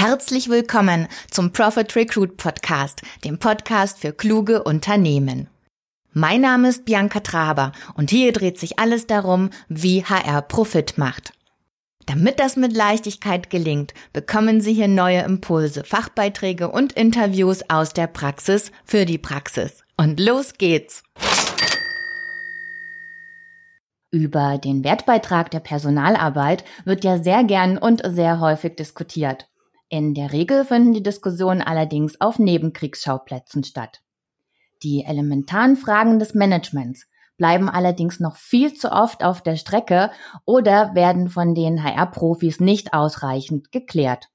Herzlich willkommen zum Profit Recruit Podcast, dem Podcast für kluge Unternehmen. Mein Name ist Bianca Traber und hier dreht sich alles darum, wie HR Profit macht. Damit das mit Leichtigkeit gelingt, bekommen Sie hier neue Impulse, Fachbeiträge und Interviews aus der Praxis für die Praxis. Und los geht's! Über den Wertbeitrag der Personalarbeit wird ja sehr gern und sehr häufig diskutiert. In der Regel finden die Diskussionen allerdings auf Nebenkriegsschauplätzen statt. Die elementaren Fragen des Managements bleiben allerdings noch viel zu oft auf der Strecke oder werden von den HR-Profis nicht ausreichend geklärt.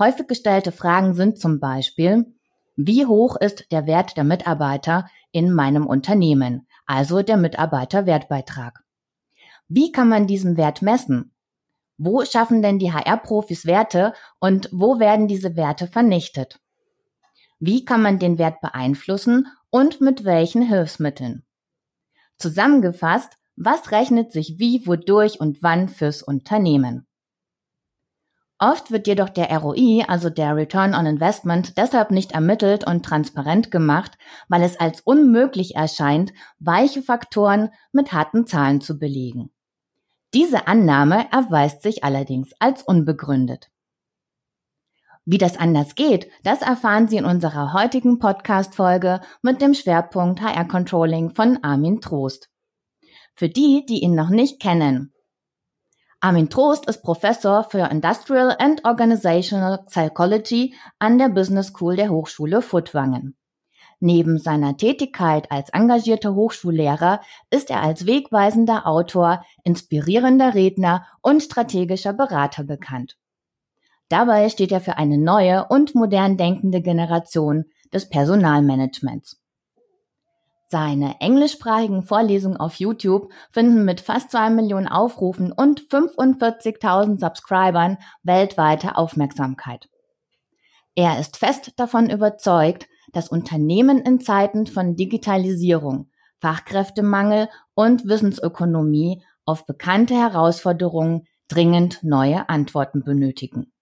Häufig gestellte Fragen sind zum Beispiel, wie hoch ist der Wert der Mitarbeiter in meinem Unternehmen? also der Mitarbeiterwertbeitrag. Wie kann man diesen Wert messen? Wo schaffen denn die HR-Profis Werte und wo werden diese Werte vernichtet? Wie kann man den Wert beeinflussen und mit welchen Hilfsmitteln? Zusammengefasst, was rechnet sich wie, wodurch und wann fürs Unternehmen? Oft wird jedoch der ROI, also der Return on Investment, deshalb nicht ermittelt und transparent gemacht, weil es als unmöglich erscheint, weiche Faktoren mit harten Zahlen zu belegen. Diese Annahme erweist sich allerdings als unbegründet. Wie das anders geht, das erfahren Sie in unserer heutigen Podcast-Folge mit dem Schwerpunkt HR Controlling von Armin Trost. Für die, die ihn noch nicht kennen, Armin Trost ist Professor für Industrial and Organizational Psychology an der Business School der Hochschule Furtwangen. Neben seiner Tätigkeit als engagierter Hochschullehrer ist er als wegweisender Autor, inspirierender Redner und strategischer Berater bekannt. Dabei steht er für eine neue und modern denkende Generation des Personalmanagements. Seine englischsprachigen Vorlesungen auf YouTube finden mit fast zwei Millionen Aufrufen und 45.000 Subscribern weltweite Aufmerksamkeit. Er ist fest davon überzeugt, dass Unternehmen in Zeiten von Digitalisierung, Fachkräftemangel und Wissensökonomie auf bekannte Herausforderungen dringend neue Antworten benötigen.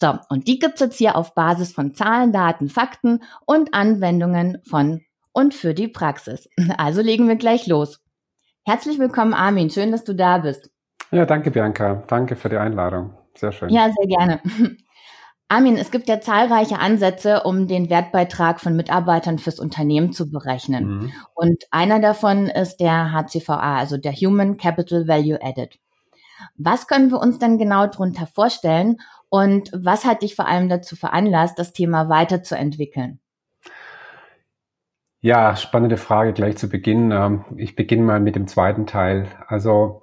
So, und die gibt's jetzt hier auf Basis von Zahlen, Daten, Fakten und Anwendungen von und für die Praxis. Also legen wir gleich los. Herzlich willkommen, Armin. Schön, dass du da bist. Ja, danke, Bianca. Danke für die Einladung. Sehr schön. Ja, sehr gerne. Armin, es gibt ja zahlreiche Ansätze, um den Wertbeitrag von Mitarbeitern fürs Unternehmen zu berechnen. Mhm. Und einer davon ist der HCVA, also der Human Capital Value Added. Was können wir uns denn genau darunter vorstellen und was hat dich vor allem dazu veranlasst, das Thema weiterzuentwickeln? Ja, spannende Frage gleich zu Beginn. Ähm, ich beginne mal mit dem zweiten Teil. Also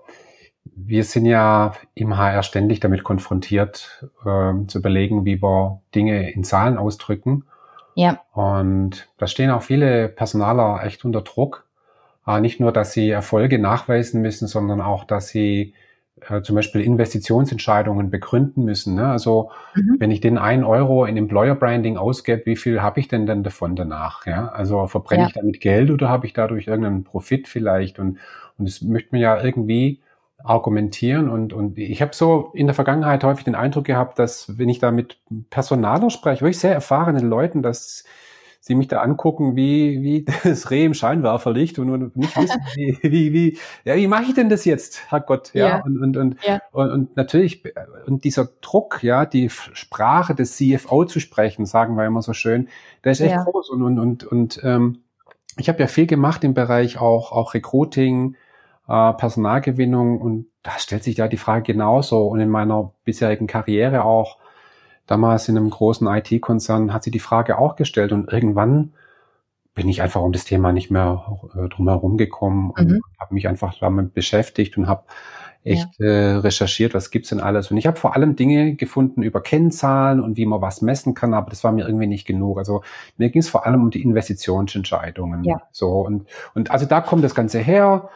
wir sind ja im HR ständig damit konfrontiert, äh, zu überlegen, wie wir Dinge in Zahlen ausdrücken. Ja. Und da stehen auch viele Personaler echt unter Druck. Äh, nicht nur, dass sie Erfolge nachweisen müssen, sondern auch, dass sie äh, zum Beispiel Investitionsentscheidungen begründen müssen. Ne? Also mhm. wenn ich den einen Euro in Employer Branding ausgebe, wie viel habe ich denn dann davon danach? Ja? Also verbrenne ja. ich damit Geld oder habe ich dadurch irgendeinen Profit vielleicht? Und, und das möchte man ja irgendwie argumentieren. Und, und ich habe so in der Vergangenheit häufig den Eindruck gehabt, dass wenn ich da mit Personaler spreche, wirklich sehr erfahrenen Leuten, dass sie mich da angucken wie, wie das Reh im Scheinwerferlicht und, und nicht wissen, wie, wie, wie, ja, wie mache ich denn das jetzt, Herrgott, ja, ja. Und, und, und, ja. und, und natürlich, und dieser Druck, ja, die Sprache des CFO zu sprechen, sagen wir immer so schön, der ist echt ja. groß und, und, und, und ähm, ich habe ja viel gemacht im Bereich auch, auch Recruiting, äh, Personalgewinnung und da stellt sich ja die Frage genauso und in meiner bisherigen Karriere auch, damals in einem großen IT-Konzern hat sie die Frage auch gestellt und irgendwann bin ich einfach um das Thema nicht mehr äh, drumherum gekommen und mhm. habe mich einfach damit beschäftigt und habe echt ja. äh, recherchiert, was gibt's denn alles. Und ich habe vor allem Dinge gefunden über Kennzahlen und wie man was messen kann, aber das war mir irgendwie nicht genug. Also mir ging es vor allem um die Investitionsentscheidungen. Ja. So und und also da kommt das Ganze her.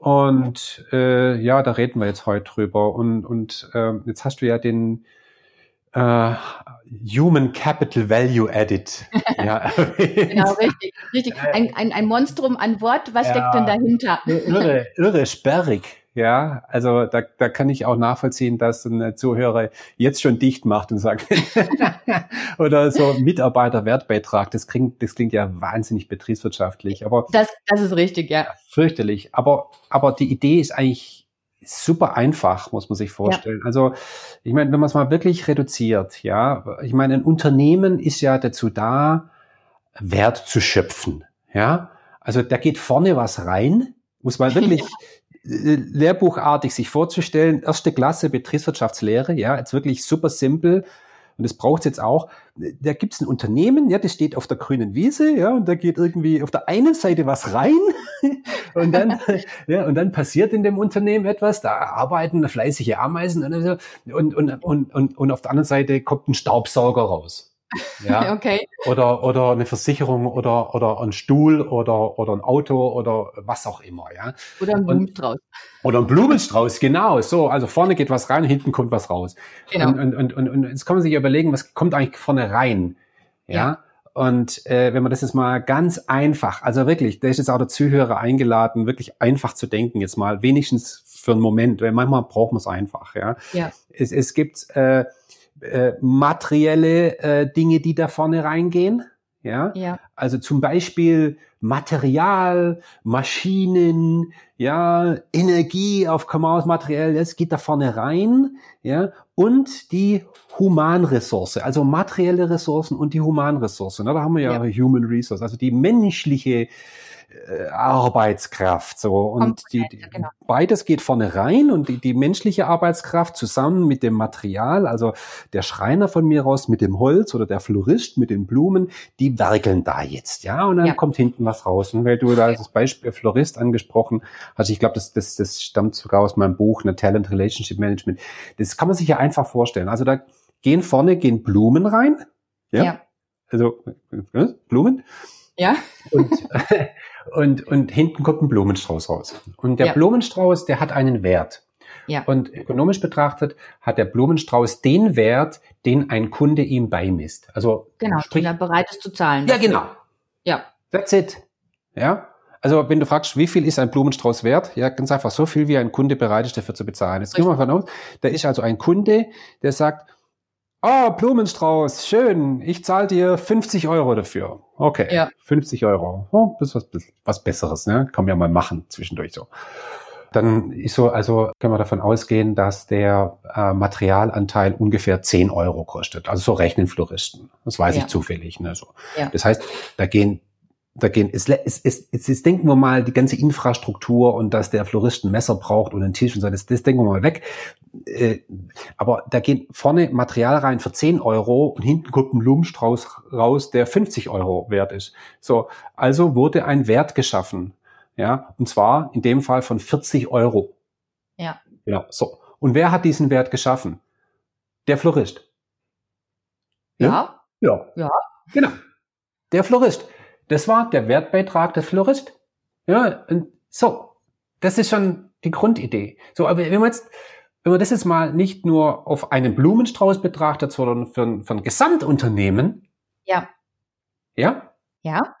Und äh, ja, da reden wir jetzt heute drüber. Und und äh, jetzt hast du ja den Uh, Human Capital Value Added. ja. genau, richtig. richtig. Ein, ein, ein Monstrum an Wort, was ja, steckt denn dahinter? irre, irre sperrig. ja. Also da, da kann ich auch nachvollziehen, dass ein Zuhörer jetzt schon dicht macht und sagt, oder so Mitarbeiterwertbeitrag, das klingt, das klingt ja wahnsinnig betriebswirtschaftlich. Aber das, das ist richtig, ja. Fürchterlich. Aber, aber die Idee ist eigentlich super einfach, muss man sich vorstellen. Ja. Also, ich meine, wenn man es mal wirklich reduziert, ja, ich meine, ein Unternehmen ist ja dazu da, Wert zu schöpfen, ja. Also da geht vorne was rein, muss man wirklich äh, lehrbuchartig sich vorzustellen. Erste Klasse Betriebswirtschaftslehre, ja, jetzt wirklich super simpel. Und das braucht es jetzt auch. Da gibt es ein Unternehmen, ja, das steht auf der grünen Wiese, ja, und da geht irgendwie auf der einen Seite was rein und dann, ja, und dann passiert in dem Unternehmen etwas, da arbeiten fleißige Ameisen und, und, und, und, und, und auf der anderen Seite kommt ein Staubsauger raus. Ja. okay. Oder, oder eine Versicherung oder, oder ein Stuhl oder, oder ein Auto oder was auch immer, ja. Oder ein Blumenstrauß. Oder ein Blumenstrauß, genau. So, also vorne geht was rein, hinten kommt was raus. Genau. Und, und, und, und, und jetzt kann man sich überlegen, was kommt eigentlich vorne rein? Ja. ja. Und äh, wenn man das jetzt mal ganz einfach, also wirklich, da ist jetzt auch der Zuhörer eingeladen, wirklich einfach zu denken, jetzt mal wenigstens für einen Moment, weil manchmal braucht man es einfach, ja. ja. Es, es gibt äh, äh, materielle äh, Dinge, die da vorne reingehen. Ja? ja. Also zum Beispiel Material, Maschinen, ja, Energie auf Commerce materiell, das geht da vorne rein, ja, und die Humanressource, also materielle Ressourcen und die Humanressource. Ne? Da haben wir ja, ja. Human Resource, also die menschliche äh, Arbeitskraft. So und die, die, genau. beides geht vorne rein und die, die menschliche Arbeitskraft zusammen mit dem Material, also der Schreiner von mir aus mit dem Holz oder der Florist mit den Blumen, die werkeln da jetzt, ja, und dann ja. kommt hinten was raus. Und weil du da das Beispiel Florist angesprochen hast, ich glaube, das, das, das stammt sogar aus meinem Buch, eine Talent Relationship Management. Das kann man sich ja einfach vorstellen. Also da gehen vorne gehen Blumen rein, ja, ja. also äh, Blumen. Ja. Und, und, und hinten kommt ein Blumenstrauß raus. Und der ja. Blumenstrauß, der hat einen Wert. Ja. Und ökonomisch betrachtet hat der Blumenstrauß den Wert, den ein Kunde ihm beimisst. Also genau, sprich, den er bereit ist zu zahlen. Ja, genau. Ja. That's it. Ja. Also wenn du fragst, wie viel ist ein Blumenstrauß wert? Ja, ganz einfach so viel, wie ein Kunde bereit ist, dafür zu bezahlen. Jetzt gehen wir mal von aus, da ist also ein Kunde, der sagt, Oh, Blumenstrauß, schön. Ich zahle dir 50 Euro dafür. Okay, ja. 50 Euro. Oh, das ist was, was Besseres, ne? Kann man ja mal machen zwischendurch so. Dann ist so, also können wir davon ausgehen, dass der äh, Materialanteil ungefähr 10 Euro kostet. Also so rechnen Floristen. Das weiß ja. ich zufällig. Ne, so. Ja. Das heißt, da gehen da gehen, es, es, es, es, es denken wir mal die ganze Infrastruktur und dass der Florist ein Messer braucht und einen Tisch und so, das, das denken wir mal weg. Äh, aber da geht vorne Material rein für 10 Euro und hinten kommt ein Blumenstrauß raus, der 50 Euro wert ist. So, also wurde ein Wert geschaffen. Ja, und zwar in dem Fall von 40 Euro. Ja. Genau, so. Und wer hat diesen Wert geschaffen? Der Florist. Ja. Ja. Ja. Genau. Der Florist. Das war der Wertbeitrag des Florist. Ja, und so. Das ist schon die Grundidee. So, aber wenn man jetzt, wenn man das jetzt mal nicht nur auf einen Blumenstrauß betrachtet, sondern für, für ein Gesamtunternehmen. Ja. Ja? Ja.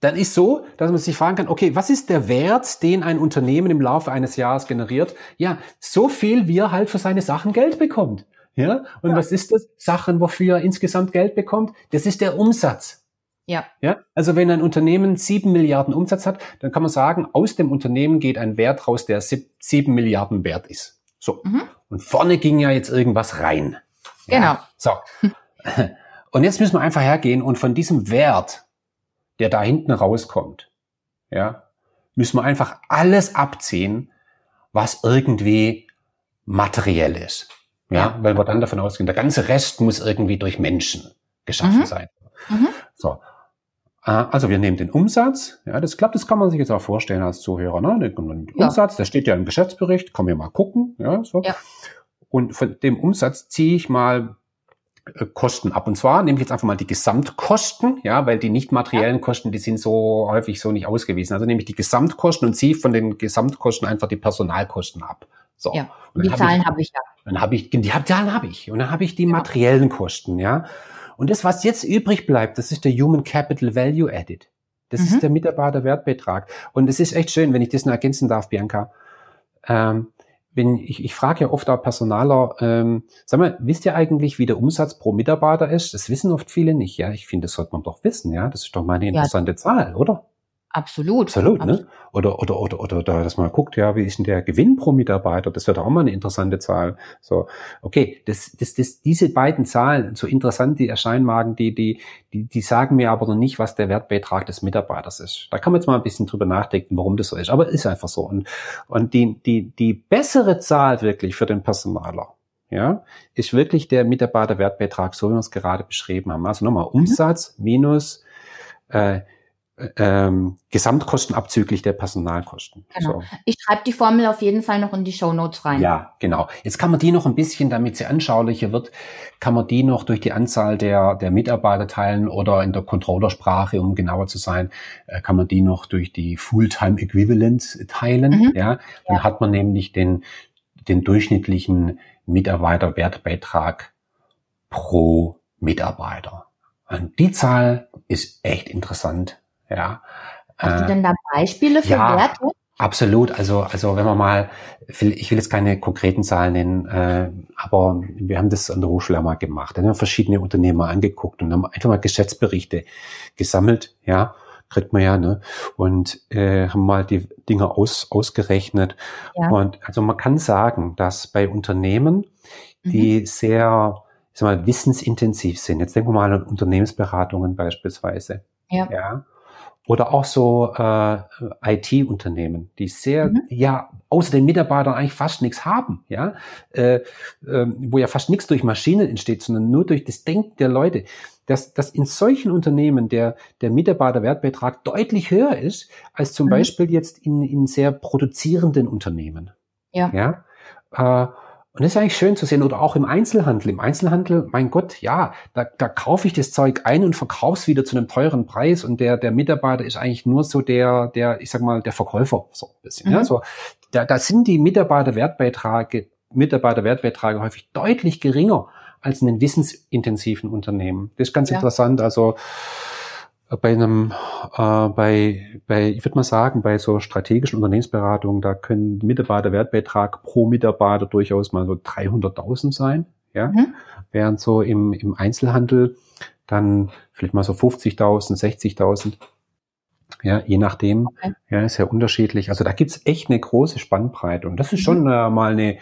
Dann ist so, dass man sich fragen kann, okay, was ist der Wert, den ein Unternehmen im Laufe eines Jahres generiert? Ja, so viel, wie er halt für seine Sachen Geld bekommt. Ja, und ja. was ist das? Sachen, wofür er insgesamt Geld bekommt? Das ist der Umsatz. Ja. ja. Also wenn ein Unternehmen sieben Milliarden Umsatz hat, dann kann man sagen, aus dem Unternehmen geht ein Wert raus, der sieben Milliarden wert ist. So. Mhm. Und vorne ging ja jetzt irgendwas rein. Genau. Ja. So. Und jetzt müssen wir einfach hergehen und von diesem Wert, der da hinten rauskommt, ja, müssen wir einfach alles abziehen, was irgendwie materiell ist. Ja, weil wir dann davon ausgehen, der ganze Rest muss irgendwie durch Menschen geschaffen mhm. sein. Mhm. So. Ah, also wir nehmen den Umsatz, ja, das klappt, das kann man sich jetzt auch vorstellen als Zuhörer, ne? Den ja. Umsatz, der steht ja im Geschäftsbericht, können wir mal gucken, ja, so. Ja. Und von dem Umsatz ziehe ich mal äh, Kosten ab. Und zwar nehme ich jetzt einfach mal die Gesamtkosten, ja, weil die nicht materiellen ja. Kosten, die sind so häufig so nicht ausgewiesen. Also nehme ich die Gesamtkosten und ziehe von den Gesamtkosten einfach die Personalkosten ab. So. Ja, und die hab Zahlen habe ich ja. Dann habe ich, die Zahlen habe ich. Und dann habe ich die materiellen Kosten, ja. Und das, was jetzt übrig bleibt, das ist der Human Capital Value Added. Das mhm. ist der Mitarbeiterwertbetrag. Und es ist echt schön, wenn ich das noch ergänzen darf, Bianca. ähm, wenn ich, ich frage ja oft auch Personaler, ähm, sag mal, wisst ihr eigentlich, wie der Umsatz pro Mitarbeiter ist? Das wissen oft viele nicht. Ja, ich finde, das sollte man doch wissen. Ja, das ist doch mal eine interessante ja. Zahl, oder? Absolut. Absolut, ne? Oder, oder, oder, oder, oder, dass man guckt, ja, wie ist denn der Gewinn pro Mitarbeiter? Das wäre doch auch mal eine interessante Zahl. So, okay, das, das, das, diese beiden Zahlen, so interessant die erscheinen magen, die, die, die, die sagen mir aber noch nicht, was der Wertbeitrag des Mitarbeiters ist. Da kann man jetzt mal ein bisschen drüber nachdenken, warum das so ist. Aber ist einfach so. Und, und die, die, die bessere Zahl wirklich für den Personaler, ja, ist wirklich der Mitarbeiterwertbeitrag, so wie wir es gerade beschrieben haben. Also nochmal mhm. Umsatz minus äh, ähm, Gesamtkosten abzüglich der Personalkosten. Genau. So. Ich schreibe die Formel auf jeden Fall noch in die Show Notes rein. Ja, genau. Jetzt kann man die noch ein bisschen, damit sie anschaulicher wird, kann man die noch durch die Anzahl der, der Mitarbeiter teilen oder in der Controllersprache, um genauer zu sein, äh, kann man die noch durch die Fulltime Equivalent teilen. Mhm. Ja, dann ja. hat man nämlich den, den durchschnittlichen Mitarbeiterwertbeitrag pro Mitarbeiter. Und die Zahl ist echt interessant ja. Hast du äh, denn da Beispiele für ja, Werte? Absolut. Also, also wenn man mal, ich will jetzt keine konkreten Zahlen nennen, äh, aber wir haben das an der Hochschule mal gemacht. Dann haben wir verschiedene Unternehmer angeguckt und haben einfach mal Geschäftsberichte gesammelt, ja, kriegt man ja, ne? Und äh, haben mal die Dinge aus, ausgerechnet. Ja. Und also man kann sagen, dass bei Unternehmen, die mhm. sehr, ich sag mal, wissensintensiv sind, jetzt denken wir mal an Unternehmensberatungen beispielsweise, ja, ja oder auch so äh, IT-Unternehmen, die sehr, mhm. ja, außer den Mitarbeitern eigentlich fast nichts haben, ja, äh, äh, wo ja fast nichts durch Maschinen entsteht, sondern nur durch das Denken der Leute, dass, dass in solchen Unternehmen der, der Mitarbeiterwertbeitrag deutlich höher ist, als zum mhm. Beispiel jetzt in, in sehr produzierenden Unternehmen. Ja. ja? Äh, und das ist eigentlich schön zu sehen. Oder auch im Einzelhandel. Im Einzelhandel, mein Gott, ja, da, da kaufe ich das Zeug ein und verkaufe es wieder zu einem teuren Preis. Und der, der Mitarbeiter ist eigentlich nur so der, der, ich sag mal, der Verkäufer, so ein bisschen. Mhm. Ja, so, da, da sind die Mitarbeiterwertbeiträge, Mitarbeiterwertbeiträge häufig deutlich geringer als in den wissensintensiven Unternehmen. Das ist ganz ja. interessant. Also, bei einem, äh, bei, bei, ich würde mal sagen, bei so strategischen Unternehmensberatungen, da können Mitarbeiterwertbeitrag pro Mitarbeiter durchaus mal so 300.000 sein, ja, mhm. während so im, im Einzelhandel dann vielleicht mal so 50.000, 60.000, ja, je nachdem, okay. ja, ist ja unterschiedlich. Also da gibt's echt eine große Spannbreite und das ist schon mhm. äh, mal eine,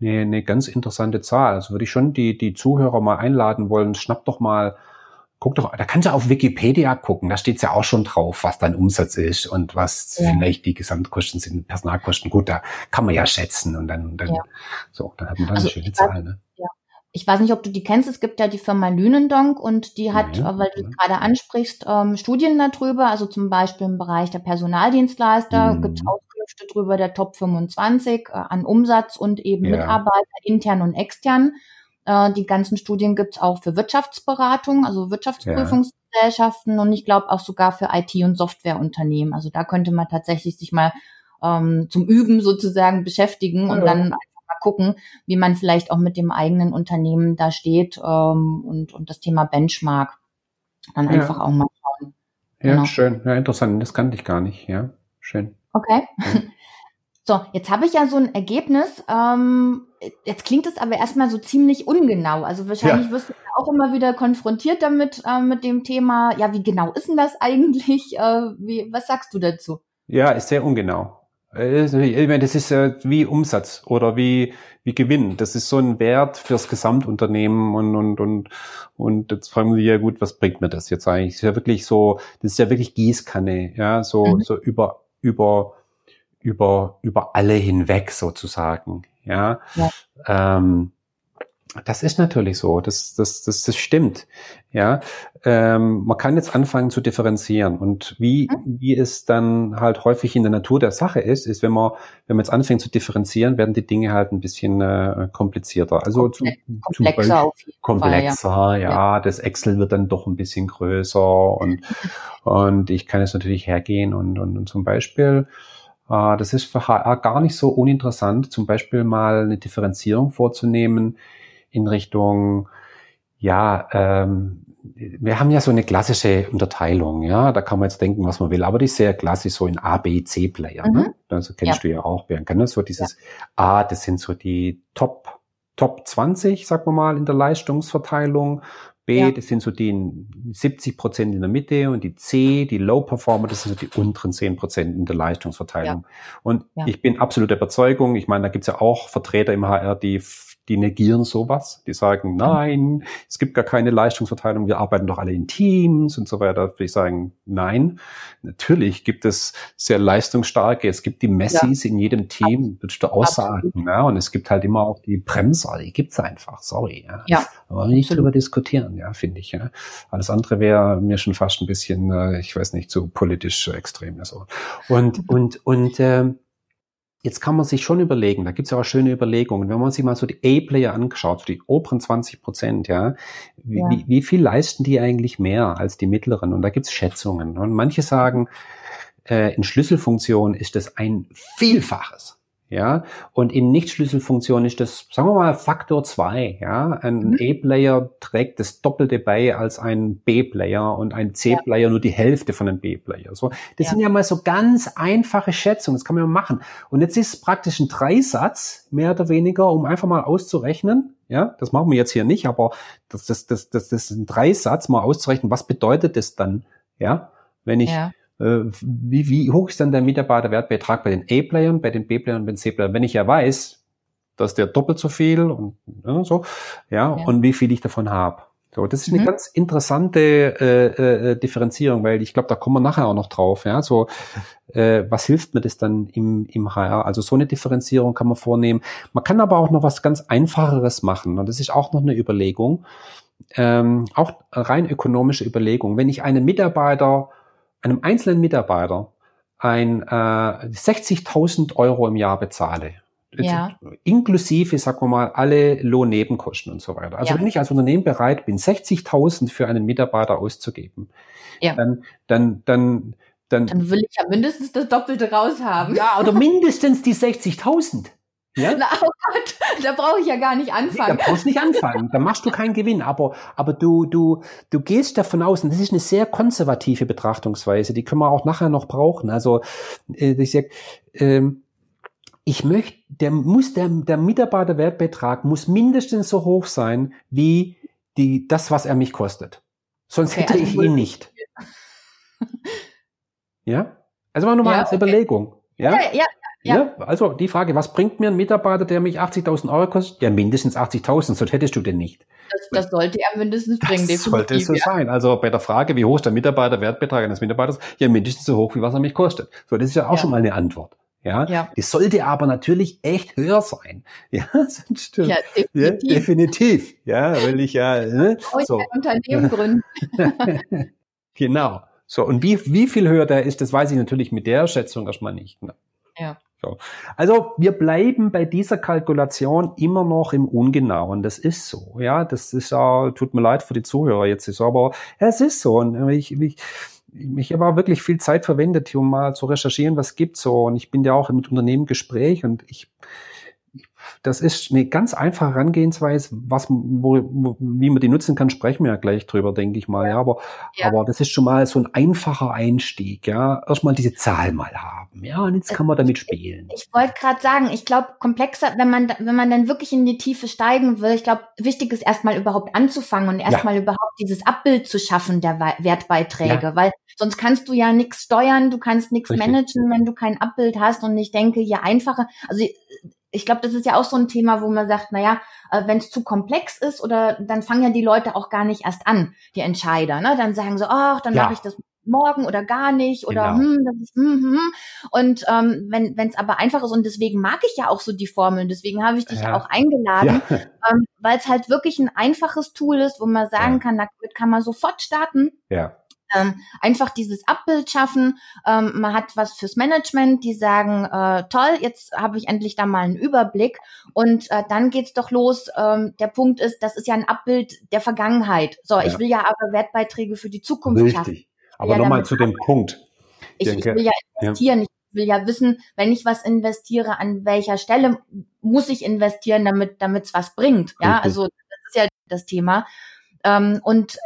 eine, eine ganz interessante Zahl. Also würde ich schon die, die Zuhörer mal einladen wollen, schnappt doch mal guck doch, da kannst du auf Wikipedia gucken, da steht's ja auch schon drauf, was dein Umsatz ist und was ja. vielleicht die Gesamtkosten sind, Personalkosten. Gut, da kann man ja schätzen und dann, dann ja. so, dann hat man dann also eine schöne Zahl. Ne? Ja. Ich weiß nicht, ob du die kennst. Es gibt ja die Firma Lünendonk und die hat, ja, weil du gerade ansprichst, ähm, Studien darüber. Also zum Beispiel im Bereich der Personaldienstleister mhm. gibt es Auskünfte drüber der Top 25 äh, an Umsatz und eben. Mitarbeiter intern und extern. Äh, die ganzen Studien gibt es auch für Wirtschaftsberatung, also Wirtschaftsprüfungsgesellschaften ja. und ich glaube auch sogar für IT- und Softwareunternehmen. Also da könnte man tatsächlich sich mal ähm, zum Üben sozusagen beschäftigen und dann einfach mal gucken, wie man vielleicht auch mit dem eigenen Unternehmen da steht ähm, und, und das Thema Benchmark dann ja. einfach auch mal schauen. Ja, genau. schön. Ja, interessant. Das kannte ich gar nicht. Ja, schön. Okay. Ja. So, jetzt habe ich ja so ein Ergebnis. Ähm, jetzt klingt es aber erstmal so ziemlich ungenau. Also wahrscheinlich ja. wirst du auch immer wieder konfrontiert damit, äh, mit dem Thema, ja, wie genau ist denn das eigentlich? Äh, wie, was sagst du dazu? Ja, ist sehr ungenau. Ich meine, das ist äh, wie Umsatz oder wie, wie Gewinn. Das ist so ein Wert fürs Gesamtunternehmen und, und, und, und jetzt fragen wir ja gut, was bringt mir das jetzt eigentlich? Das ist ja wirklich so, das ist ja wirklich Gießkanne, ja, so, mhm. so über, über, über, über alle hinweg sozusagen. Ja. ja. Ähm, das ist natürlich so, das, das, das, das stimmt. Ja, ähm, man kann jetzt anfangen zu differenzieren und wie, mhm. wie es dann halt häufig in der Natur der Sache ist, ist, wenn man, wenn man jetzt anfängt zu differenzieren, werden die Dinge halt ein bisschen äh, komplizierter. Also Komple zum, komplexer, zum komplexer, Fall, ja. ja. Das Excel wird dann doch ein bisschen größer und und ich kann jetzt natürlich hergehen und und, und zum Beispiel das ist für HR gar nicht so uninteressant, zum Beispiel mal eine Differenzierung vorzunehmen in Richtung, ja, ähm, wir haben ja so eine klassische Unterteilung, ja, da kann man jetzt denken, was man will, aber die ist sehr klassisch so in A, B, C Player. Ne? Mhm. Ne? Also kennst ja. du ja auch, Bianca, ne? So dieses, ja. ah, das sind so die Top, Top 20, sagen wir mal, in der Leistungsverteilung. B, ja. das sind so die 70 Prozent in der Mitte und die C, die Low Performer, das sind so die unteren 10 Prozent in der Leistungsverteilung. Ja. Und ich bin absolut der Überzeugung, ich meine, da gibt's ja auch Vertreter im HR, die die negieren sowas. Die sagen, nein, es gibt gar keine Leistungsverteilung, wir arbeiten doch alle in Teams und so weiter. Würde ich sagen, nein. Natürlich gibt es sehr leistungsstarke, es gibt die Messis ja. in jedem Team, würdest du aussagen. Ja, und es gibt halt immer auch die Bremser, die gibt's einfach, sorry. Ja. ja. Aber nicht drüber diskutieren, ja, finde ich. Ja. Alles andere wäre mir schon fast ein bisschen, äh, ich weiß nicht, zu politisch extrem. So. Und, und, und, äh, Jetzt kann man sich schon überlegen, da gibt es ja auch schöne Überlegungen, wenn man sich mal so die A-Player anschaut, so die oberen 20 Prozent, ja, wie, ja. Wie, wie, viel leisten die eigentlich mehr als die mittleren? Und da gibt es Schätzungen. Und manche sagen, äh, in Schlüsselfunktion ist das ein Vielfaches. Ja, und in Nicht-Schlüsselfunktion ist das, sagen wir mal, Faktor zwei. Ja, ein mhm. A-Player trägt das Doppelte bei als ein B-Player und ein C-Player ja. nur die Hälfte von einem B-Player. So, das ja. sind ja mal so ganz einfache Schätzungen. Das kann man ja machen. Und jetzt ist praktisch ein Dreisatz, mehr oder weniger, um einfach mal auszurechnen. Ja, das machen wir jetzt hier nicht, aber das, das, das, das, das ist ein Dreisatz, mal auszurechnen. Was bedeutet das dann? Ja, wenn ich, ja wie, wie hoch ist dann der Mitarbeiterwertbetrag bei den A-Playern, bei den B-Playern und bei den C-Playern? Wenn ich ja weiß, dass der doppelt so viel und ja, so, ja, ja, und wie viel ich davon habe. So, das ist eine mhm. ganz interessante äh, äh, Differenzierung, weil ich glaube, da kommen wir nachher auch noch drauf. Ja, so äh, was hilft mir das dann im, im HR? Also so eine Differenzierung kann man vornehmen. Man kann aber auch noch was ganz Einfacheres machen und das ist auch noch eine Überlegung, ähm, auch rein ökonomische Überlegung. Wenn ich einen Mitarbeiter einem einzelnen Mitarbeiter ein äh, 60.000 Euro im Jahr bezahle, ja. inklusive, sagen wir mal, alle Lohnnebenkosten und so weiter. Also ja. wenn ich als Unternehmen bereit bin, 60.000 für einen Mitarbeiter auszugeben, ja. dann, dann, dann, dann, dann will ich ja mindestens das Doppelte raushaben. Ja, oder mindestens die 60.000. Ja? Na, oh Gott, da brauche ich ja gar nicht anfangen. Nee, da brauchst du nicht anfangen, da machst du keinen Gewinn, aber, aber du, du, du gehst davon aus, und das ist eine sehr konservative Betrachtungsweise, die können wir auch nachher noch brauchen. Also, äh, ich sag, ähm, ich möchte, der muss, der, der Mitarbeiterwertbetrag muss mindestens so hoch sein, wie die, das, was er mich kostet. Sonst okay, hätte also ich ihn nicht. ja? Also mal nur mal ja, als okay. Überlegung. Ja? ja, ja, ja. ja. Also die Frage, was bringt mir ein Mitarbeiter, der mich 80.000 Euro kostet? Ja, mindestens 80.000, sonst hättest du den nicht. Das, das sollte er mindestens bringen. Das sollte so ja. sein. Also bei der Frage, wie hoch ist der Mitarbeiterwertbetrag eines Mitarbeiters? Ja, mindestens so hoch, wie was er mich kostet. So, das ist ja auch ja. schon mal eine Antwort. Ja, ja. Die sollte aber natürlich echt höher sein. Ja, sonst, ja, definitiv. Ja, definitiv. Ja, will ich ja. Ne? So. ein Unternehmen gründen. genau. So, und wie, wie viel höher der ist, das weiß ich natürlich mit der Schätzung erstmal nicht. Ne? Ja. So. Also wir bleiben bei dieser Kalkulation immer noch im Ungenauen. Das ist so. Ja, das ist ja, tut mir leid für die Zuhörer jetzt, ist aber ja, es ist so. Und ich, ich, ich habe auch wirklich viel Zeit verwendet, um mal zu recherchieren, was gibt's so. Und ich bin ja auch mit Unternehmen Gespräch und ich das ist eine ganz einfache Herangehensweise, was, wo, wo, wie man die nutzen kann, sprechen wir ja gleich drüber, denke ich mal. Ja, aber, ja. aber das ist schon mal so ein einfacher Einstieg. Ja, erstmal diese Zahl mal haben. Ja, und jetzt kann man damit spielen. Ich, ich wollte gerade sagen, ich glaube, komplexer, wenn man, wenn man dann wirklich in die Tiefe steigen will, ich glaube, wichtig ist erstmal überhaupt anzufangen und erstmal ja. überhaupt dieses Abbild zu schaffen der Wertbeiträge, ja. weil sonst kannst du ja nichts steuern, du kannst nichts managen, wenn du kein Abbild hast. Und ich denke, je einfacher, also ich glaube, das ist ja auch so ein Thema, wo man sagt, naja, äh, wenn es zu komplex ist oder dann fangen ja die Leute auch gar nicht erst an, die Entscheider. Ne? Dann sagen sie, ach, dann ja. mache ich das morgen oder gar nicht oder genau. hm, das ist hm, hm. Und ähm, wenn es aber einfach ist und deswegen mag ich ja auch so die Formeln, deswegen habe ich dich ja. auch eingeladen, ja. ähm, weil es halt wirklich ein einfaches Tool ist, wo man sagen ja. kann, damit kann man sofort starten. Ja ähm, einfach dieses Abbild schaffen. Ähm, man hat was fürs Management, die sagen, äh, toll, jetzt habe ich endlich da mal einen Überblick. Und äh, dann geht's doch los. Ähm, der Punkt ist, das ist ja ein Abbild der Vergangenheit. So, ja. ich will ja aber Wertbeiträge für die Zukunft Richtig. schaffen. Aber ja nochmal zu dem Punkt. Ich, ich, will ja investieren. Ja. Ich will ja wissen, wenn ich was investiere, an welcher Stelle muss ich investieren, damit damit es was bringt. Ja, Richtig. also das ist ja das Thema. Ähm, und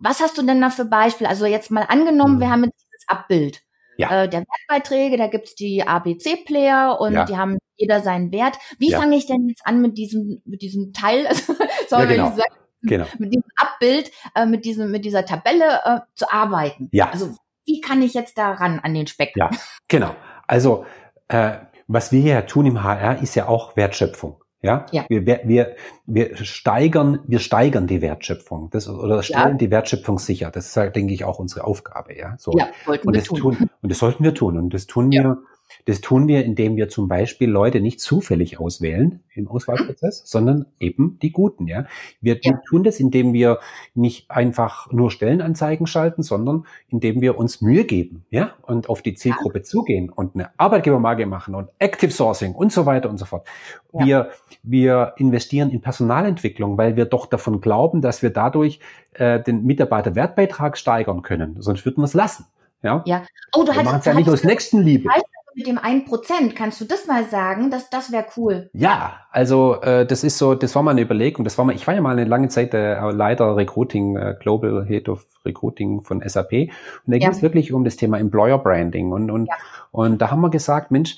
was hast du denn da für Beispiele? Also jetzt mal angenommen, mhm. wir haben jetzt dieses Abbild. ja. äh, der Wertbeiträge, da gibt's die ABC-Player und ja. die haben jeder seinen Wert. Wie ja. fange ich denn jetzt an mit diesem, mit diesem Teil, sorry, ja, genau. wenn ich sage, genau. mit diesem Abbild, äh, mit diesem, mit dieser Tabelle äh, zu arbeiten? Ja. Also wie kann ich jetzt daran an den Speck? Ja, genau. Also äh, was wir ja tun im HR ist ja auch Wertschöpfung. Ja, ja. Wir, wir, wir steigern, wir steigern die Wertschöpfung, das, oder stellen ja. die Wertschöpfung sicher. Das ist, halt, denke ich, auch unsere Aufgabe, ja. So. Ja, wollten und wir das tun. tun. Und das sollten wir tun. Und das tun ja. wir das tun wir, indem wir zum Beispiel Leute nicht zufällig auswählen im Auswahlprozess, mhm. sondern eben die Guten. Ja, wir ja. tun das, indem wir nicht einfach nur Stellenanzeigen schalten, sondern indem wir uns Mühe geben, ja, und auf die Zielgruppe ja. zugehen und eine Arbeitgebermarke machen und Active Sourcing und so weiter und so fort. Ja. Wir wir investieren in Personalentwicklung, weil wir doch davon glauben, dass wir dadurch äh, den Mitarbeiterwertbeitrag steigern können. Sonst würden wir es lassen. Ja. ja. Oh, du wir machen es ja nicht aus Nächstenliebe mit dem einen Prozent, kannst du das mal sagen? Das, das wäre cool. Ja, also äh, das ist so, das war mal eine Überlegung. Das war mal, ich war ja mal eine lange Zeit äh, Leiter Recruiting, äh, Global Head of Recruiting von SAP. Und da ja. ging es wirklich um das Thema Employer Branding. Und, und, ja. und da haben wir gesagt, Mensch,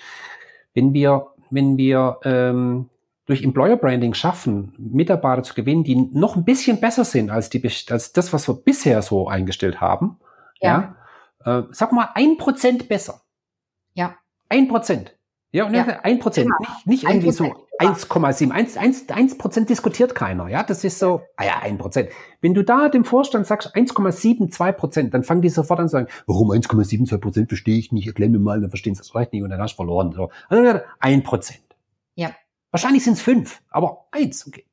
wenn wir, wenn wir ähm, durch Employer Branding schaffen, Mitarbeiter zu gewinnen, die noch ein bisschen besser sind als, die, als das, was wir bisher so eingestellt haben, ja, ja äh, sag mal ein Prozent besser. Ja. Ein Prozent. Ja, und ja. ein Prozent, genau. nicht, nicht irgendwie so 1,7. 1, 1, 1 Prozent diskutiert keiner. Ja, das ist so, ah ja, ein Prozent. Wenn du da dem Vorstand sagst 1,72 Prozent, dann fangen die sofort an zu sagen, warum 1,72 Prozent verstehe ich nicht, erklär mir mal, wir verstehen es vielleicht nicht und dann hast du verloren. So. Also ein Prozent. Ja. Wahrscheinlich sind es fünf, aber eins, okay.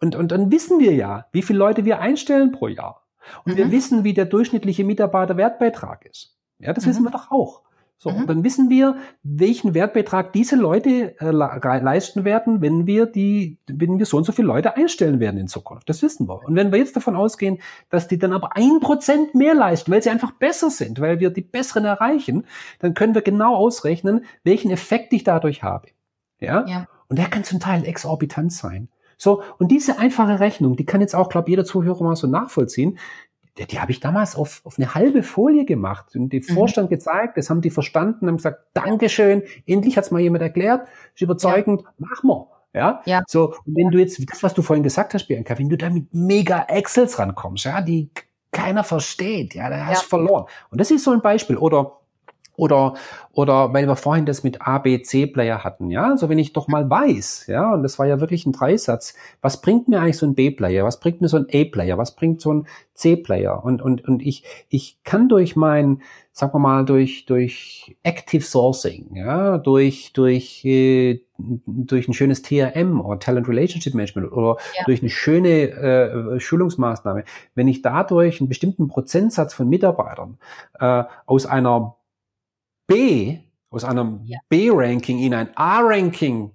Und, und dann wissen wir ja, wie viele Leute wir einstellen pro Jahr. Und mhm. wir wissen, wie der durchschnittliche Mitarbeiterwertbeitrag ist. Ja, das mhm. wissen wir doch auch. So, mhm. und dann wissen wir, welchen Wertbeitrag diese Leute äh, leisten werden, wenn wir die, wenn wir so und so viele Leute einstellen werden in Zukunft. Das wissen wir. Und wenn wir jetzt davon ausgehen, dass die dann aber ein Prozent mehr leisten, weil sie einfach besser sind, weil wir die besseren erreichen, dann können wir genau ausrechnen, welchen Effekt ich dadurch habe. Ja? ja. Und der kann zum Teil exorbitant sein. So, und diese einfache Rechnung, die kann jetzt auch, glaube jeder Zuhörer mal so nachvollziehen die, die habe ich damals auf, auf eine halbe Folie gemacht und dem mhm. Vorstand gezeigt, das haben die verstanden, haben gesagt, Dankeschön, endlich hat's mal jemand erklärt, ist überzeugend, ja. mach mal. Ja? ja. So, und wenn du jetzt, das, was du vorhin gesagt hast, Bianca, wenn du da mit mega Excels rankommst, ja, die keiner versteht, ja, da hast du ja. verloren. Und das ist so ein Beispiel. Oder oder, oder weil wir vorhin das mit A, B, C-Player hatten, ja. Also wenn ich doch mal weiß, ja, und das war ja wirklich ein Dreisatz, was bringt mir eigentlich so ein B-Player? Was bringt mir so ein A-Player? Was bringt so ein C-Player? Und, und, und ich, ich kann durch mein, sagen wir mal, durch, durch Active Sourcing, ja, durch, durch, äh, durch ein schönes TRM oder Talent Relationship Management oder ja. durch eine schöne äh, Schulungsmaßnahme, wenn ich dadurch einen bestimmten Prozentsatz von Mitarbeitern äh, aus einer B, aus einem ja. B-Ranking in ein A-Ranking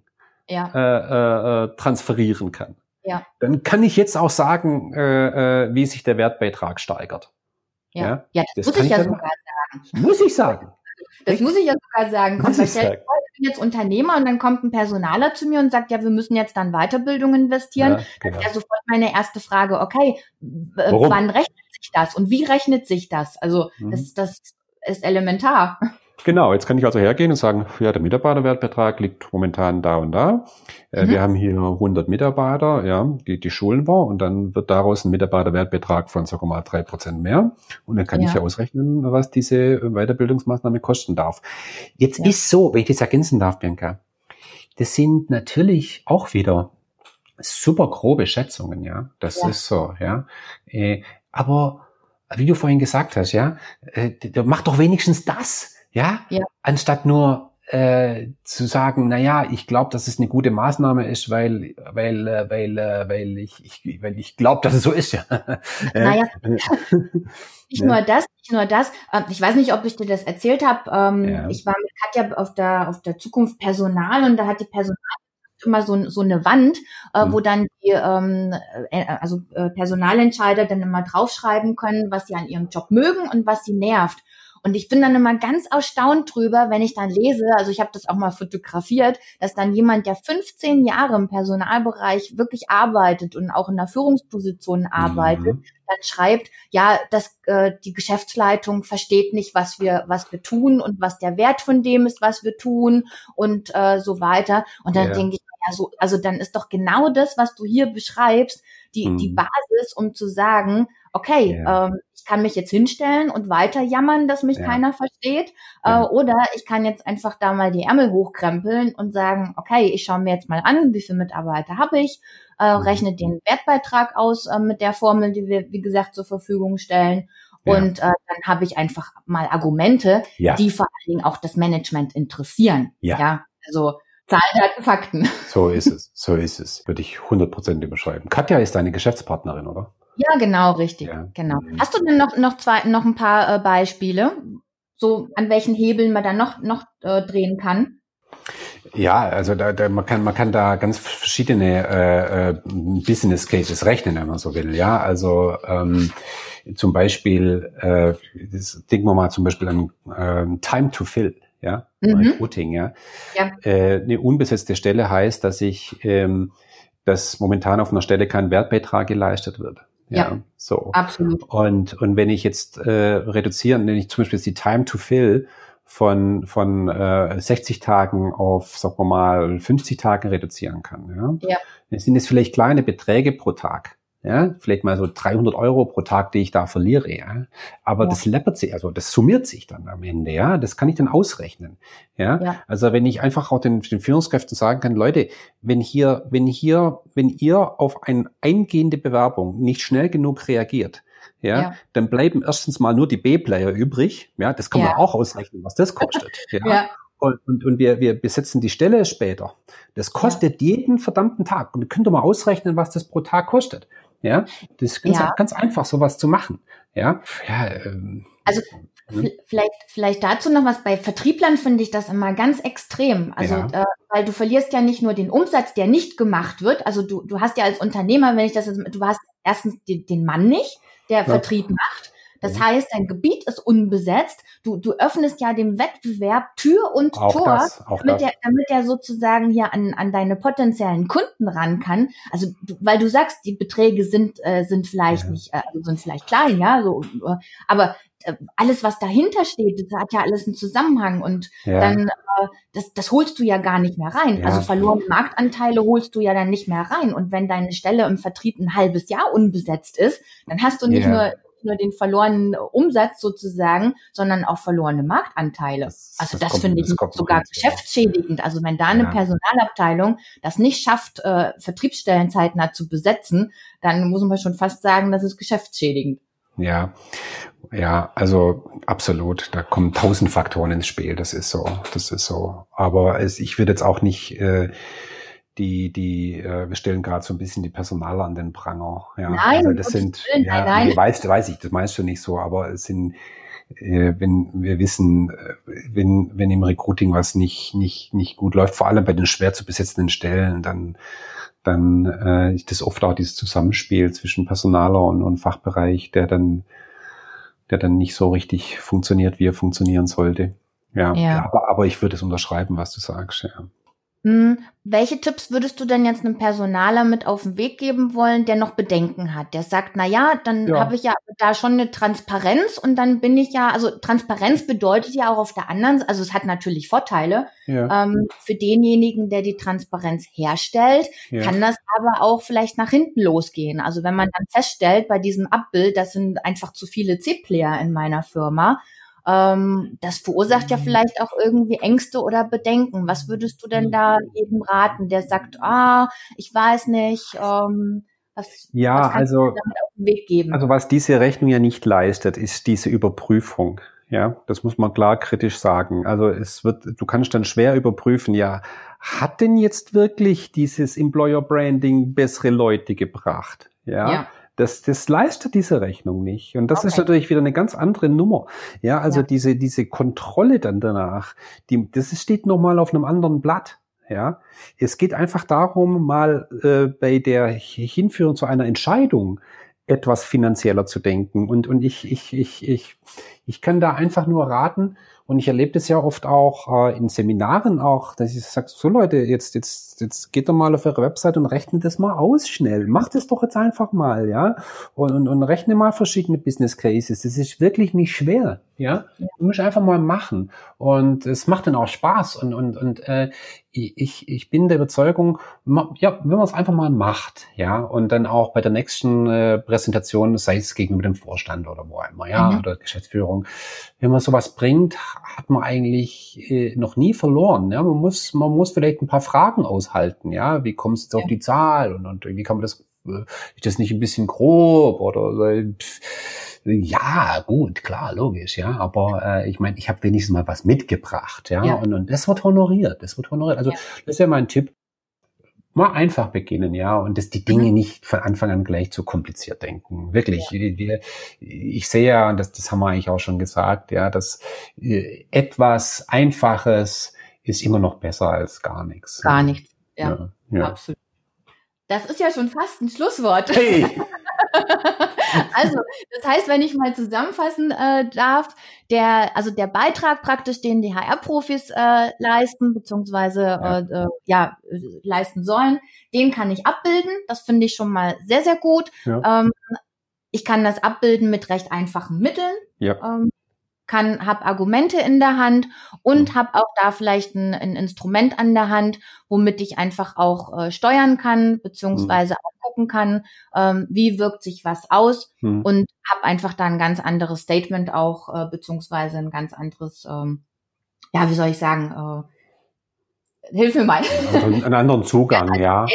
ja. äh, äh, transferieren kann, ja. dann kann ich jetzt auch sagen, äh, äh, wie sich der Wertbeitrag steigert. Ja, ja, das, das muss ich ja sogar sagen. Muss ich sagen. Das muss ich ja sogar sagen. Komm, ich, sagen. ich bin jetzt Unternehmer und dann kommt ein Personaler zu mir und sagt, ja, wir müssen jetzt dann Weiterbildung investieren. Ja, genau. Ja sofort meine erste Frage, okay, Warum? wann rechnet sich das und wie rechnet sich das? Also mhm. das, das ist elementar. Genau, jetzt kann ich also hergehen und sagen, ja, der Mitarbeiterwertbetrag liegt momentan da und da. Äh, mhm. Wir haben hier 100 Mitarbeiter, ja, die, die schulen wir und dann wird daraus ein Mitarbeiterwertbetrag von, wir mal, drei Prozent mehr. Und dann kann ja. ich ja ausrechnen, was diese Weiterbildungsmaßnahme kosten darf. Jetzt ja. ist so, wenn ich das ergänzen darf, Bianca, das sind natürlich auch wieder super grobe Schätzungen, ja. Das ja. ist so, ja. Äh, aber wie du vorhin gesagt hast, ja, äh, mach doch wenigstens das. Ja? ja. Anstatt nur äh, zu sagen, na ja, ich glaube, dass es eine gute Maßnahme ist, weil, weil, äh, weil, äh, weil ich, ich, weil ich glaube, dass es so ist. Ja. Naja, nicht nur das, nicht nur das. Ähm, ich weiß nicht, ob ich dir das erzählt habe. Ähm, ja. Ich war mit Katja auf der auf der Zukunft Personal und da hat die Personal immer so, so eine Wand, äh, mhm. wo dann die ähm, äh, also äh, Personalentscheider dann immer draufschreiben können, was sie an ihrem Job mögen und was sie nervt. Und ich bin dann immer ganz erstaunt drüber, wenn ich dann lese, also ich habe das auch mal fotografiert, dass dann jemand, der 15 Jahre im Personalbereich wirklich arbeitet und auch in der Führungsposition arbeitet, mhm. dann schreibt, ja, dass äh, die Geschäftsleitung versteht nicht, was wir, was wir tun und was der Wert von dem ist, was wir tun und äh, so weiter. Und dann ja. denke ich, ja, so, also dann ist doch genau das, was du hier beschreibst, die, mhm. die Basis, um zu sagen, okay, ja. ähm, kann mich jetzt hinstellen und weiter jammern, dass mich ja. keiner versteht. Äh, oder ich kann jetzt einfach da mal die Ärmel hochkrempeln und sagen, okay, ich schaue mir jetzt mal an, wie viele Mitarbeiter habe ich, äh, mhm. rechne den Wertbeitrag aus äh, mit der Formel, die wir, wie gesagt, zur Verfügung stellen. Und äh, dann habe ich einfach mal Argumente, die vor allen Dingen auch das Management interessieren. Ja. ja? Also Zahlen, Daten, Fakten. So ist es, so ist es. Würde ich 100% überschreiben. Katja ist deine Geschäftspartnerin, oder? Ja, genau, richtig. Ja. Genau. Mhm. Hast du denn noch, noch, zwei, noch ein paar äh, Beispiele, so an welchen Hebeln man da noch, noch äh, drehen kann? Ja, also da, da, man, kann, man kann da ganz verschiedene äh, äh, Business Cases rechnen, wenn man so will. Ja, also ähm, zum Beispiel, äh, das denken wir mal zum Beispiel an ähm, Time to Fill ja, mhm. Recruiting, ja. ja. Äh, eine unbesetzte Stelle heißt, dass ich, ähm, dass momentan auf einer Stelle kein Wertbeitrag geleistet wird. Ja, ja so. Absolut. Und, und wenn ich jetzt äh, reduzieren, wenn ich zum Beispiel die Time to Fill von, von äh, 60 Tagen auf, sagen wir mal, 50 Tagen reduzieren kann, ja, ja. dann sind es vielleicht kleine Beträge pro Tag ja, vielleicht mal so 300 Euro pro Tag, die ich da verliere, ja. Aber ja. das läppert sich, also das summiert sich dann am Ende, ja. Das kann ich dann ausrechnen, ja. ja. Also wenn ich einfach auch den, den Führungskräften sagen kann, Leute, wenn hier, wenn hier, wenn ihr auf eine eingehende Bewerbung nicht schnell genug reagiert, ja, ja, dann bleiben erstens mal nur die B-Player übrig. Ja, das kann man auch ausrechnen, was das kostet. ja. Und, und, und wir, wir besetzen die Stelle später. Das kostet jeden verdammten Tag. Und ihr könnt doch mal ausrechnen, was das pro Tag kostet. Ja, das ist ganz, ja. ganz einfach, sowas zu machen. Ja, ja ähm, also hm? vielleicht, vielleicht dazu noch was. Bei Vertrieblern finde ich das immer ganz extrem. Also, ja. äh, weil du verlierst ja nicht nur den Umsatz, der nicht gemacht wird. Also du, du hast ja als Unternehmer, wenn ich das jetzt, du hast erstens den, den Mann nicht, der ja. Vertrieb macht. Das mhm. heißt, dein Gebiet ist unbesetzt. Du, du öffnest ja dem Wettbewerb Tür und auch Tor, das, damit, er, damit er sozusagen hier an, an deine potenziellen Kunden ran kann. Also, du, weil du sagst, die Beträge sind, äh, sind vielleicht ja. nicht, äh, sind vielleicht klein, ja, so, äh, aber äh, alles, was dahinter steht, das hat ja alles einen Zusammenhang und ja. dann, äh, das, das holst du ja gar nicht mehr rein. Ja. Also verlorene Marktanteile holst du ja dann nicht mehr rein. Und wenn deine Stelle im Vertrieb ein halbes Jahr unbesetzt ist, dann hast du nicht ja. nur nur den verlorenen Umsatz sozusagen, sondern auch verlorene Marktanteile. Das, also das, das finde ich sogar geschäftsschädigend. Also wenn da eine ja. Personalabteilung das nicht schafft, äh, Vertriebsstellen zeitnah zu besetzen, dann muss man schon fast sagen, das ist geschäftsschädigend. Ja, ja, also absolut. Da kommen tausend Faktoren ins Spiel. Das ist so, das ist so. Aber es, ich würde jetzt auch nicht äh, die, die, äh, wir stellen gerade so ein bisschen die Personaler an den Pranger. Ja, nein, also das sind, nein, ja, nein. Nee, weißt, weiß ich, das meinst du nicht so, aber es sind, äh, wenn wir wissen, äh, wenn, wenn im Recruiting was nicht, nicht, nicht gut läuft, vor allem bei den schwer zu besetzenden Stellen, dann, dann äh, ist das oft auch dieses Zusammenspiel zwischen Personaler und, und Fachbereich, der dann, der dann nicht so richtig funktioniert, wie er funktionieren sollte. Ja, ja. Aber, aber ich würde es unterschreiben, was du sagst. Ja. Hm, welche Tipps würdest du denn jetzt einem Personaler mit auf den Weg geben wollen, der noch Bedenken hat? Der sagt, na ja, dann ja. habe ich ja da schon eine Transparenz und dann bin ich ja, also Transparenz bedeutet ja auch auf der anderen, also es hat natürlich Vorteile. Ja. Ähm, für denjenigen, der die Transparenz herstellt, ja. kann das aber auch vielleicht nach hinten losgehen. Also wenn man dann feststellt, bei diesem Abbild, das sind einfach zu viele C-Player in meiner Firma, ähm, das verursacht ja mhm. vielleicht auch irgendwie Ängste oder Bedenken. Was würdest du denn da mhm. jedem raten, der sagt, ah, ich weiß nicht, ähm, was, ja, was also, also was diese Rechnung ja nicht leistet, ist diese Überprüfung. Ja, das muss man klar kritisch sagen. Also es wird, du kannst dann schwer überprüfen, ja, hat denn jetzt wirklich dieses Employer Branding bessere Leute gebracht? Ja. ja. Das, das leistet diese Rechnung nicht. Und das okay. ist natürlich wieder eine ganz andere Nummer. Ja, also ja. diese, diese Kontrolle dann danach, die, das steht nochmal auf einem anderen Blatt. Ja, es geht einfach darum, mal äh, bei der Hinführung zu einer Entscheidung etwas finanzieller zu denken. Und, und ich, ich, ich, ich, ich kann da einfach nur raten, und ich erlebe das ja oft auch äh, in Seminaren auch, dass ich sage, so Leute, jetzt, jetzt, jetzt geht doch mal auf eure Website und rechnet das mal aus schnell. Macht das doch jetzt einfach mal, ja. Und, und, und rechne mal verschiedene Business Cases. Das ist wirklich nicht schwer, ja. Du musst einfach mal machen. Und es macht dann auch Spaß. Und, und, und äh, ich, ich bin der Überzeugung, ja, wenn man es einfach mal macht, ja, und dann auch bei der nächsten äh, Präsentation, sei es gegenüber dem Vorstand oder wo immer, ja, mhm. oder Geschäftsführung, wenn man sowas bringt, hat man eigentlich äh, noch nie verloren. Ja, man muss, man muss vielleicht ein paar Fragen aushalten, ja, wie kommst du ja. auf die Zahl und, und wie kann man das, äh, ist das nicht ein bisschen grob oder äh, pff, ja, gut, klar, logisch, ja. Aber äh, ich meine, ich habe wenigstens mal was mitgebracht, ja. ja. Und, und das wird honoriert. Das wird honoriert. Also ja. das wäre mein Tipp. Mal einfach beginnen, ja, und dass die Dinge mhm. nicht von Anfang an gleich zu kompliziert denken. Wirklich. Ja. Wir, ich sehe ja, und das, das haben wir eigentlich auch schon gesagt, ja, dass äh, etwas Einfaches ist immer noch besser als gar nichts. Gar nichts, ja. ja. Absolut. Das ist ja schon fast ein Schlusswort. Hey. also, das heißt, wenn ich mal zusammenfassen äh, darf, der, also der Beitrag praktisch, den die HR-Profis äh, leisten, beziehungsweise ja. Äh, äh, ja, leisten sollen, den kann ich abbilden. Das finde ich schon mal sehr, sehr gut. Ja. Ähm, ich kann das abbilden mit recht einfachen Mitteln. Ja. Ähm, kann, habe Argumente in der Hand und habe auch da vielleicht ein, ein, Instrument an der Hand, womit ich einfach auch äh, steuern kann, beziehungsweise mhm. auch gucken kann, ähm, wie wirkt sich was aus mhm. und habe einfach da ein ganz anderes Statement auch, äh, beziehungsweise ein ganz anderes, ähm, ja, wie soll ich sagen, äh, hilf mir mal. Also einen anderen Zugang, ja.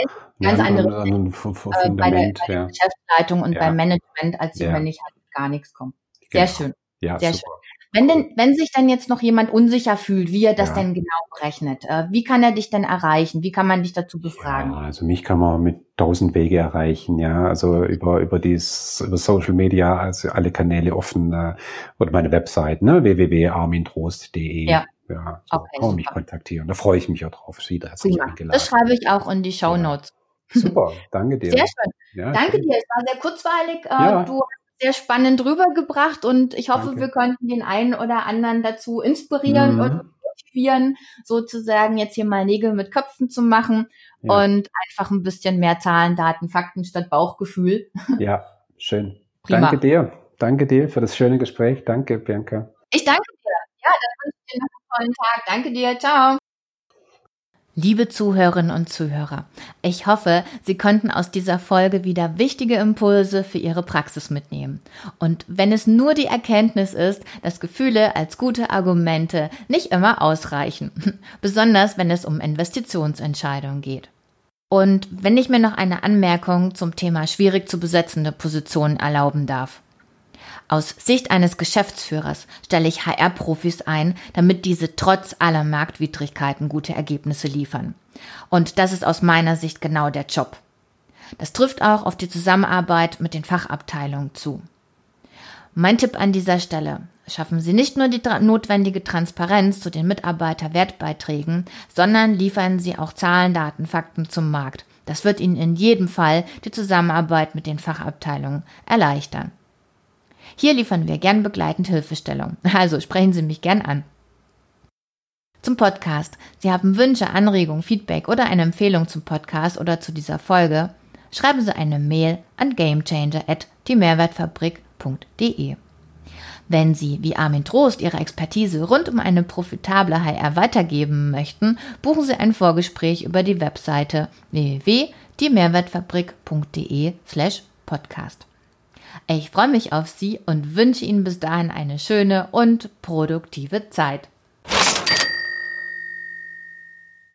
Ganz ja, anderes anderen, äh, bei der, bei der Geschäftsleitung und ja. beim Management, als ja. wenn ich halt gar nichts komme. Sehr genau. schön. Ja, Sehr super. schön. Wenn denn, wenn sich dann jetzt noch jemand unsicher fühlt, wie er das ja. denn genau berechnet, äh, wie kann er dich denn erreichen? Wie kann man dich dazu befragen? Ja, also mich kann man mit tausend Wege erreichen, ja, also über über dies über Social Media, also alle Kanäle offen äh, oder meine Website, ne, www.armintrost.de. Ja. Ja, so okay, kann man mich kontaktieren. Da freue ich mich auch drauf. Prima. eingeladen. Das schreibe ich auch in die Show Notes. Ja. Super, danke dir. Sehr schön. Ja, danke schön. dir. Es war sehr kurzweilig. Äh, ja. Du sehr spannend rübergebracht und ich hoffe, Danke. wir konnten den einen oder anderen dazu inspirieren mhm. und motivieren, sozusagen jetzt hier mal Nägel mit Köpfen zu machen ja. und einfach ein bisschen mehr Zahlen, Daten, Fakten statt Bauchgefühl. Ja, schön. Prima. Danke dir. Danke dir für das schöne Gespräch. Danke, Bianca. Ich danke dir. Ja, dann wünsche ich dir noch einen tollen Tag. Danke dir. Ciao. Liebe Zuhörerinnen und Zuhörer, ich hoffe, Sie konnten aus dieser Folge wieder wichtige Impulse für Ihre Praxis mitnehmen. Und wenn es nur die Erkenntnis ist, dass Gefühle als gute Argumente nicht immer ausreichen, besonders wenn es um Investitionsentscheidungen geht. Und wenn ich mir noch eine Anmerkung zum Thema schwierig zu besetzende Positionen erlauben darf. Aus Sicht eines Geschäftsführers stelle ich HR-Profis ein, damit diese trotz aller Marktwidrigkeiten gute Ergebnisse liefern. Und das ist aus meiner Sicht genau der Job. Das trifft auch auf die Zusammenarbeit mit den Fachabteilungen zu. Mein Tipp an dieser Stelle. Schaffen Sie nicht nur die notwendige Transparenz zu den Mitarbeiterwertbeiträgen, sondern liefern Sie auch Zahlen, Daten, Fakten zum Markt. Das wird Ihnen in jedem Fall die Zusammenarbeit mit den Fachabteilungen erleichtern. Hier liefern wir gern begleitend Hilfestellung. Also sprechen Sie mich gern an. Zum Podcast. Sie haben Wünsche, Anregungen, Feedback oder eine Empfehlung zum Podcast oder zu dieser Folge? Schreiben Sie eine Mail an gamechanger@die-mehrwertfabrik.de. Wenn Sie, wie Armin Trost, Ihre Expertise rund um eine profitable HR weitergeben möchten, buchen Sie ein Vorgespräch über die Webseite www.diemehrwertfabrik.de slash podcast. Ich freue mich auf Sie und wünsche Ihnen bis dahin eine schöne und produktive Zeit.